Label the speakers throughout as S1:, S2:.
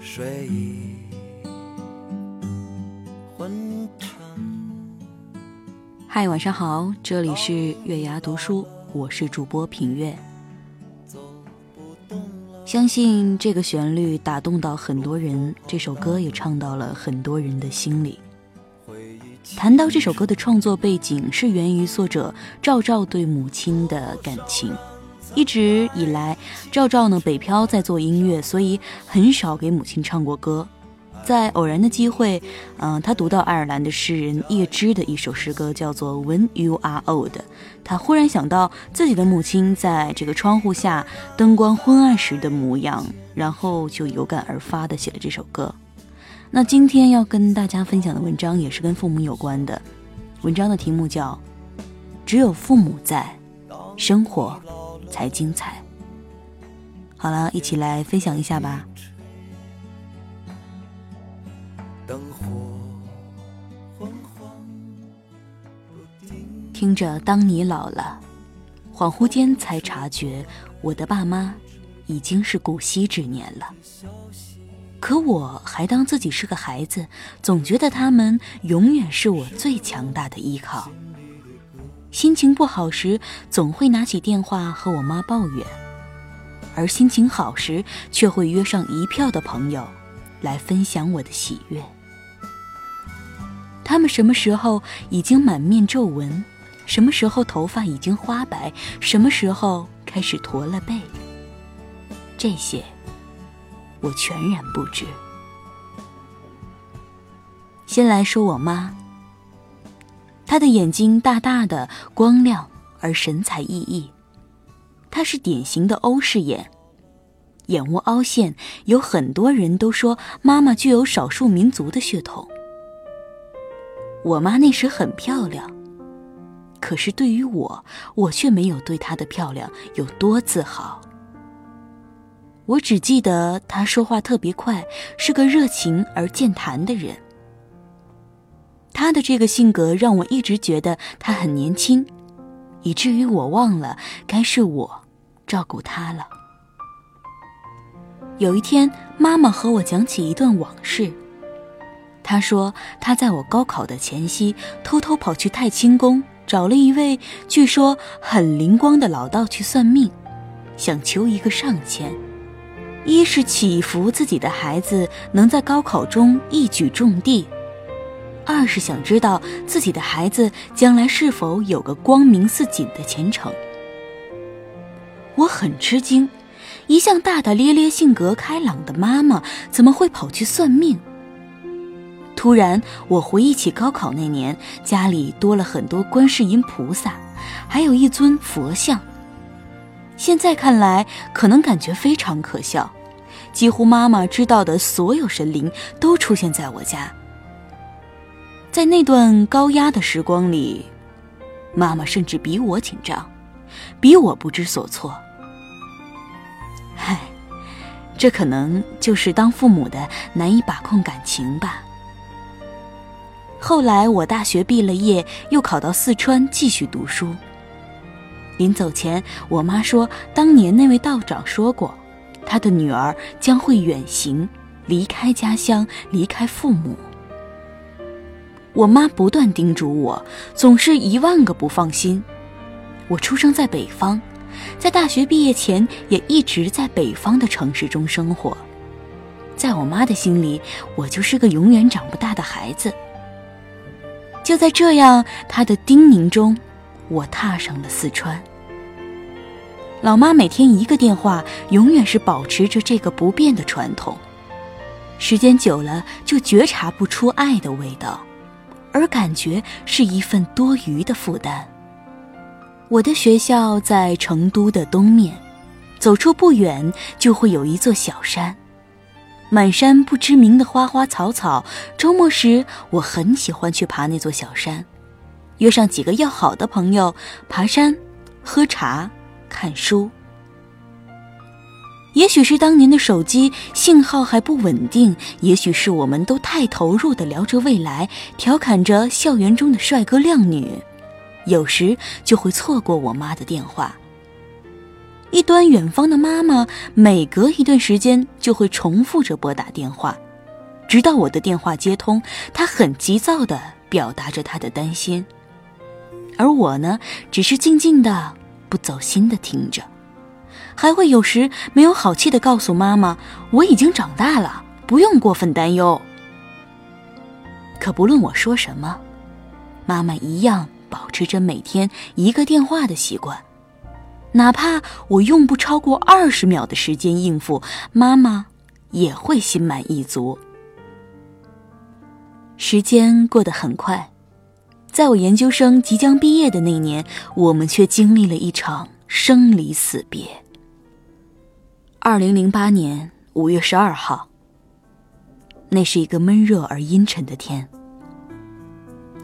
S1: 睡意昏沉。
S2: 嗨，晚上好，这里是月牙读书，我是主播品月。相信这个旋律打动到很多人，这首歌也唱到了很多人的心里。谈到这首歌的创作背景，是源于作者赵照对母亲的感情。一直以来，赵照呢北漂在做音乐，所以很少给母亲唱过歌。在偶然的机会，嗯，他读到爱尔兰的诗人叶芝的一首诗歌，叫做《When You Are Old》。他忽然想到自己的母亲在这个窗户下灯光昏暗时的模样，然后就有感而发的写了这首歌。那今天要跟大家分享的文章也是跟父母有关的，文章的题目叫《只有父母在，生活才精彩》。好了，一起来分享一下吧。听着，当你老了，恍惚间才察觉，我的爸妈已经是古稀之年了。可我还当自己是个孩子，总觉得他们永远是我最强大的依靠。心情不好时，总会拿起电话和我妈抱怨；而心情好时，却会约上一票的朋友来分享我的喜悦。他们什么时候已经满面皱纹？什么时候头发已经花白？什么时候开始驼了背？这些。我全然不知。先来说我妈，她的眼睛大大的、光亮而神采奕奕，她是典型的欧式眼，眼窝凹陷，有很多人都说妈妈具有少数民族的血统。我妈那时很漂亮，可是对于我，我却没有对她的漂亮有多自豪。我只记得她说话特别快，是个热情而健谈的人。他的这个性格让我一直觉得他很年轻，以至于我忘了该是我照顾他了。有一天，妈妈和我讲起一段往事。她说，她在我高考的前夕，偷偷跑去太清宫，找了一位据说很灵光的老道去算命，想求一个上签。一是祈福自己的孩子能在高考中一举中第，二是想知道自己的孩子将来是否有个光明似锦的前程。我很吃惊，一向大大咧咧、性格开朗的妈妈怎么会跑去算命？突然，我回忆起高考那年，家里多了很多观世音菩萨，还有一尊佛像。现在看来，可能感觉非常可笑。几乎妈妈知道的所有神灵都出现在我家。在那段高压的时光里，妈妈甚至比我紧张，比我不知所措。唉，这可能就是当父母的难以把控感情吧。后来我大学毕了业，又考到四川继续读书。临走前，我妈说，当年那位道长说过，他的女儿将会远行，离开家乡，离开父母。我妈不断叮嘱我，总是一万个不放心。我出生在北方，在大学毕业前也一直在北方的城市中生活。在我妈的心里，我就是个永远长不大的孩子。就在这样她的叮咛中，我踏上了四川。老妈每天一个电话，永远是保持着这个不变的传统。时间久了，就觉察不出爱的味道，而感觉是一份多余的负担。我的学校在成都的东面，走出不远就会有一座小山，满山不知名的花花草草。周末时，我很喜欢去爬那座小山，约上几个要好的朋友爬山、喝茶、看书。也许是当年的手机信号还不稳定，也许是我们都太投入的聊着未来，调侃着校园中的帅哥靓女，有时就会错过我妈的电话。一端远方的妈妈，每隔一段时间就会重复着拨打电话，直到我的电话接通，她很急躁的表达着她的担心，而我呢，只是静静的、不走心的听着。还会有时没有好气的告诉妈妈：“我已经长大了，不用过分担忧。”可不论我说什么，妈妈一样保持着每天一个电话的习惯，哪怕我用不超过二十秒的时间应付，妈妈也会心满意足。时间过得很快，在我研究生即将毕业的那年，我们却经历了一场生离死别。二零零八年五月十二号，那是一个闷热而阴沉的天。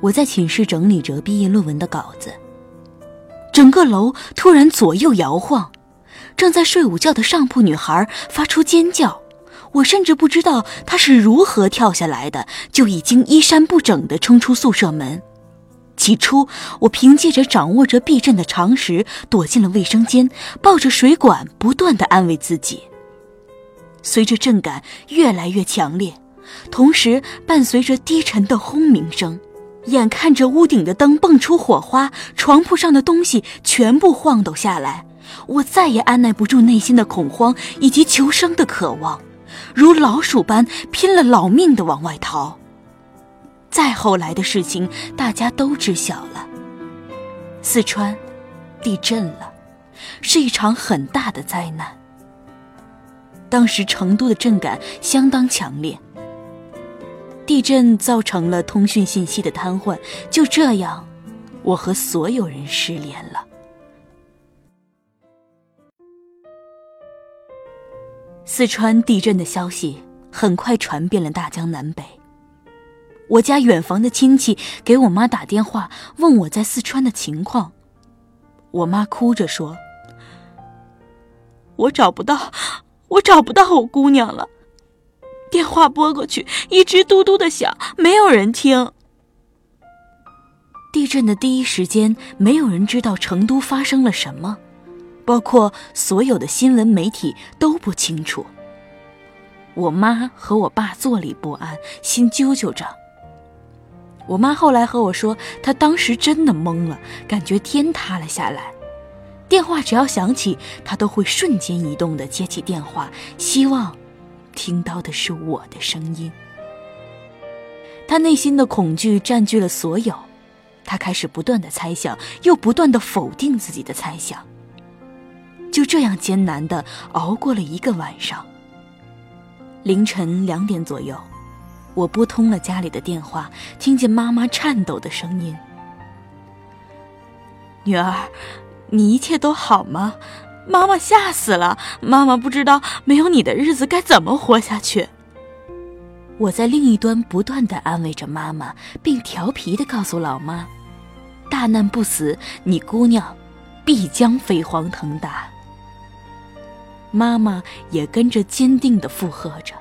S2: 我在寝室整理着毕业论文的稿子，整个楼突然左右摇晃，正在睡午觉的上铺女孩发出尖叫，我甚至不知道她是如何跳下来的，就已经衣衫不整的冲出宿舍门。起初，我凭借着掌握着避震的常识，躲进了卫生间，抱着水管，不断的安慰自己。随着震感越来越强烈，同时伴随着低沉的轰鸣声，眼看着屋顶的灯蹦出火花，床铺上的东西全部晃动下来，我再也按耐不住内心的恐慌以及求生的渴望，如老鼠般拼了老命的往外逃。再后来的事情，大家都知晓了。四川地震了，是一场很大的灾难。当时成都的震感相当强烈，地震造成了通讯信息的瘫痪。就这样，我和所有人失联了。四川地震的消息很快传遍了大江南北。我家远房的亲戚给我妈打电话，问我在四川的情况。我妈哭着说：“我找不到，我找不到我姑娘了。电话拨过去，一直嘟嘟的响，没有人听。地震的第一时间，没有人知道成都发生了什么，包括所有的新闻媒体都不清楚。我妈和我爸坐立不安，心揪揪着。”我妈后来和我说，她当时真的懵了，感觉天塌了下来。电话只要响起，她都会瞬间移动的接起电话，希望听到的是我的声音。她内心的恐惧占据了所有，她开始不断的猜想，又不断的否定自己的猜想。就这样艰难的熬过了一个晚上。凌晨两点左右。我拨通了家里的电话，听见妈妈颤抖的声音：“女儿，你一切都好吗？妈妈吓死了，妈妈不知道没有你的日子该怎么活下去。”我在另一端不断的安慰着妈妈，并调皮的告诉老妈：“大难不死，你姑娘必将飞黄腾达。”妈妈也跟着坚定的附和着。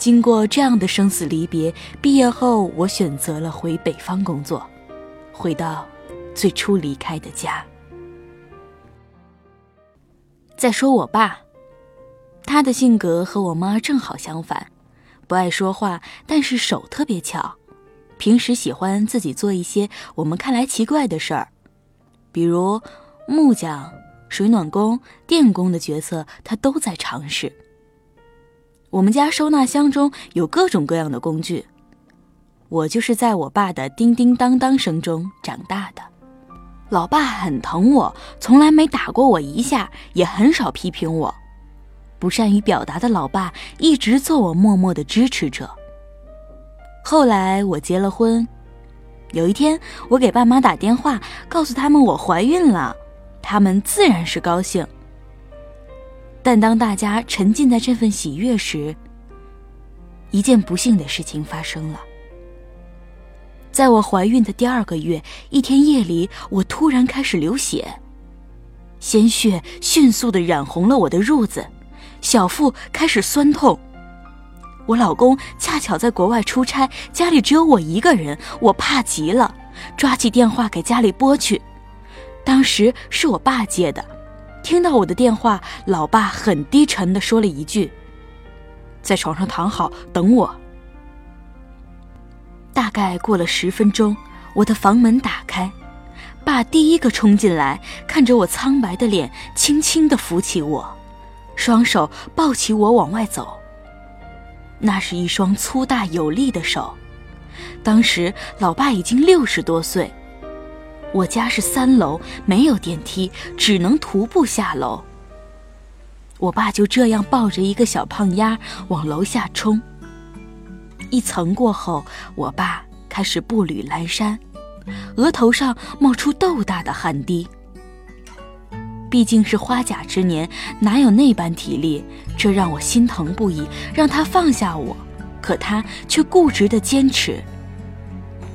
S2: 经过这样的生死离别，毕业后我选择了回北方工作，回到最初离开的家。再说我爸，他的性格和我妈正好相反，不爱说话，但是手特别巧，平时喜欢自己做一些我们看来奇怪的事儿，比如木匠、水暖工、电工的角色，他都在尝试。我们家收纳箱中有各种各样的工具，我就是在我爸的叮叮当当声中长大的。老爸很疼我，从来没打过我一下，也很少批评我。不善于表达的老爸一直做我默默的支持者。后来我结了婚，有一天我给爸妈打电话，告诉他们我怀孕了，他们自然是高兴。但当大家沉浸在这份喜悦时，一件不幸的事情发生了。在我怀孕的第二个月，一天夜里，我突然开始流血，鲜血迅速的染红了我的褥子，小腹开始酸痛。我老公恰巧在国外出差，家里只有我一个人，我怕极了，抓起电话给家里拨去。当时是我爸接的，听到我的电话，老爸很低沉的说了一句：“在床上躺好，等我。”大概过了十分钟，我的房门打开，爸第一个冲进来，看着我苍白的脸，轻轻地扶起我，双手抱起我往外走。那是一双粗大有力的手。当时老爸已经六十多岁，我家是三楼，没有电梯，只能徒步下楼。我爸就这样抱着一个小胖丫往楼下冲。一层过后，我爸开始步履蹒跚，额头上冒出豆大的汗滴。毕竟是花甲之年，哪有那般体力？这让我心疼不已，让他放下我，可他却固执的坚持。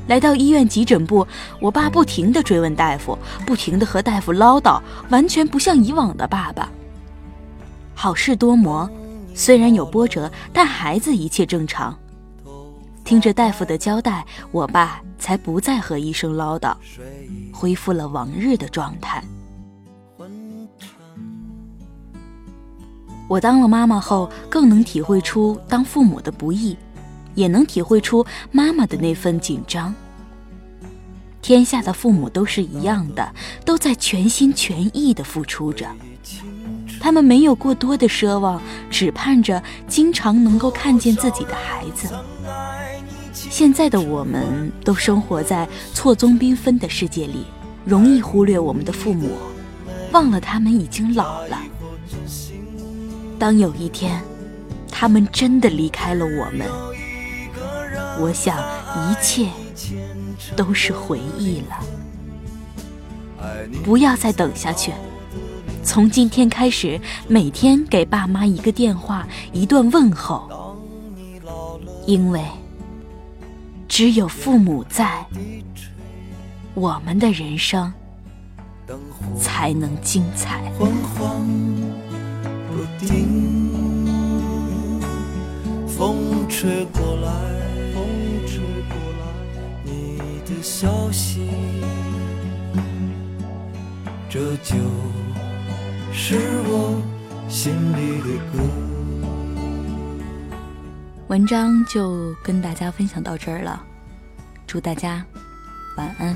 S2: 来到医院急诊部，我爸不停的追问大夫，不停的和大夫唠叨，完全不像以往的爸爸。好事多磨，虽然有波折，但孩子一切正常。听着大夫的交代，我爸才不再和医生唠叨，恢复了往日的状态。我当了妈妈后，更能体会出当父母的不易，也能体会出妈妈的那份紧张。天下的父母都是一样的，都在全心全意的付出着，他们没有过多的奢望，只盼着经常能够看见自己的孩子。现在的我们都生活在错综缤纷的世界里，容易忽略我们的父母，忘了他们已经老了。当有一天，他们真的离开了我们，我想一切都是回忆了。不要再等下去，从今天开始，每天给爸妈一个电话，一段问候，因为。只有父母在，我们的人生才能精彩。
S1: 风吹过来，消息，这就是我心里的歌。
S2: 文章就跟大家分享到这儿了，祝大家晚安。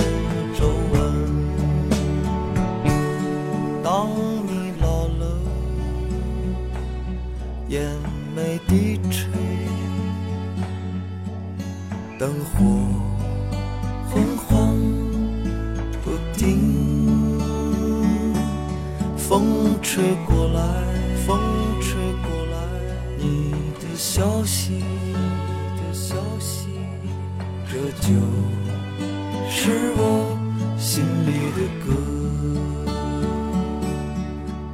S1: 的歌。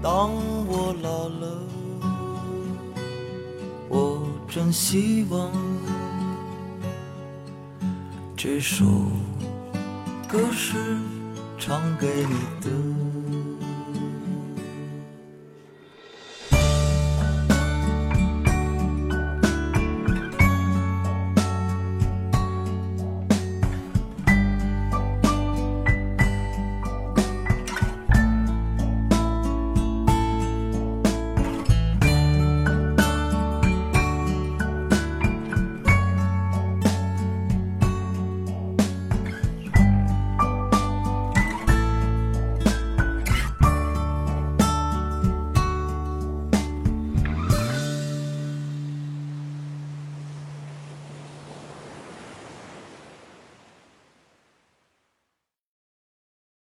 S1: 当我老了，我真希望这首歌是唱给你的。